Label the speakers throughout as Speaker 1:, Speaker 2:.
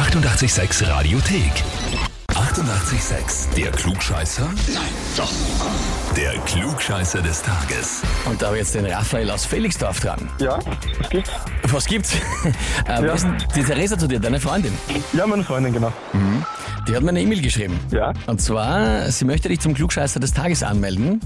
Speaker 1: 886 Radiothek. 88,6. Der Klugscheißer? Nein, doch. Der Klugscheißer des Tages.
Speaker 2: Und da habe ich jetzt den Raphael aus Felixdorf dran.
Speaker 3: Ja, was gibt's?
Speaker 2: Was gibt's? äh, wer ist denn die Theresa zu dir, deine Freundin?
Speaker 3: Ja, meine Freundin, genau.
Speaker 2: Die hat mir eine E-Mail geschrieben.
Speaker 3: Ja.
Speaker 2: Und zwar, sie möchte dich zum Klugscheißer des Tages anmelden,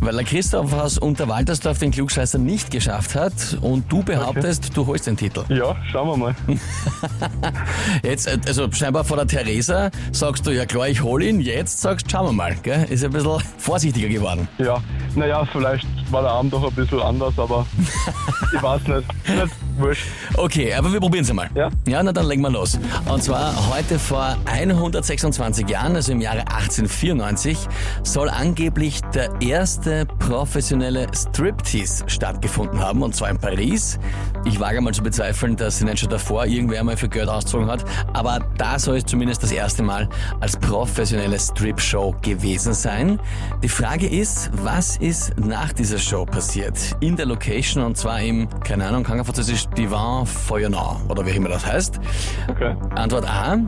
Speaker 2: weil der Christoph aus Unterwaltersdorf den Klugscheißer nicht geschafft hat und du behauptest, du holst den Titel.
Speaker 3: Ja, schauen wir mal.
Speaker 2: Jetzt, äh, also scheinbar vor der Theresa sagst du, ja klar, ich hol ihn, jetzt sagst du, schauen wir mal, gell? Ist ein bisschen vorsichtiger geworden.
Speaker 3: Ja, naja, vielleicht war der Abend doch ein bisschen anders, aber ich weiß nicht. Nicht wurscht.
Speaker 2: Okay, aber wir probieren es einmal.
Speaker 3: Ja.
Speaker 2: Ja, na dann legen wir los. Und zwar heute vor 126 Jahren, also im Jahre 1894, soll angeblich der erste professionelle Striptease stattgefunden haben, und zwar in Paris. Ich wage mal zu bezweifeln, dass sie nicht schon davor irgendwer mal für Geld ausgezogen hat, aber da soll es zumindest das erste Mal als professionelle Strip-Show gewesen sein. Die Frage ist, was ist nach dieser Show passiert? In der Location, und zwar im, keine Ahnung, kann man französisch Divan Foyonnant, oder wie auch immer das heißt.
Speaker 3: Okay.
Speaker 2: Antwort A.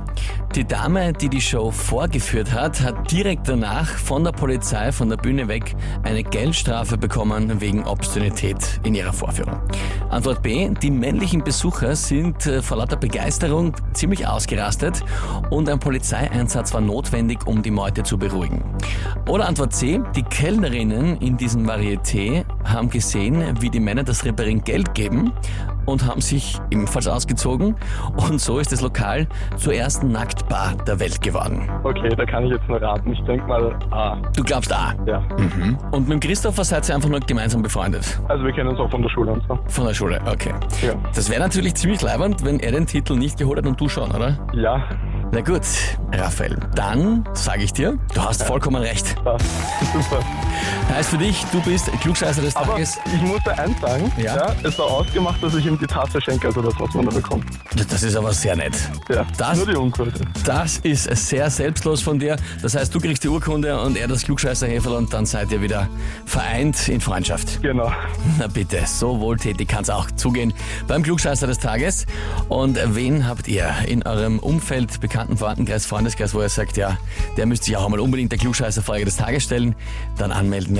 Speaker 2: Die Dame, die die Show vorgeführt hat, hat direkt danach von der Polizei von der Bühne weg eine Geldstrafe bekommen wegen Obszönität in ihrer Vorführung. Antwort B. Die männlichen Besucher sind äh, vor lauter Begeisterung ziemlich ausgerastet und ein Polizeieinsatz war notwendig, um die Meute zu beruhigen. Oder Antwort C. Die Kellnerinnen in diesem Varieté haben gesehen, wie die Männer der Stripperin Geld geben und haben sich ebenfalls ausgezogen und so ist das Lokal zur ersten Nacktbar der Welt geworden.
Speaker 3: Okay, da kann ich jetzt nur raten. Ich denk mal A.
Speaker 2: Du glaubst A.
Speaker 3: Ja.
Speaker 2: Und mit dem Christopher seid ihr einfach nur gemeinsam befreundet.
Speaker 3: Also wir kennen uns auch von der Schule und so.
Speaker 2: Von der Schule, okay.
Speaker 3: Ja.
Speaker 2: Das wäre natürlich ziemlich leibend, wenn er den Titel nicht geholt hat und du schon, oder?
Speaker 3: Ja,
Speaker 2: Na gut, Raphael, dann sage ich dir, du hast vollkommen recht.
Speaker 3: passt. Super.
Speaker 2: Heißt für dich, du bist Klugscheißer des
Speaker 3: Aber
Speaker 2: Tages.
Speaker 3: ich muss da eins sagen.
Speaker 2: Ja?
Speaker 3: es war ausgemacht, dass ich ihm die Tasse schenke, also das, was man da bekommt.
Speaker 2: Das ist aber sehr nett.
Speaker 3: Ja,
Speaker 2: Das-
Speaker 3: nur die Unquote.
Speaker 2: Das ist sehr selbstlos von dir. Das heißt, du kriegst die Urkunde und er das Klugscheißer und dann seid ihr wieder vereint in Freundschaft.
Speaker 3: Genau.
Speaker 2: Na bitte, so wohltätig kann es auch zugehen beim Klugscheißer des Tages. Und wen habt ihr in eurem Umfeld, Bekannten, Verwandtenkreis, Freundeskreis, wo ihr sagt, ja, der müsste sich auch einmal unbedingt der Klugscheißer-Frage des Tages stellen? Dann anmelden,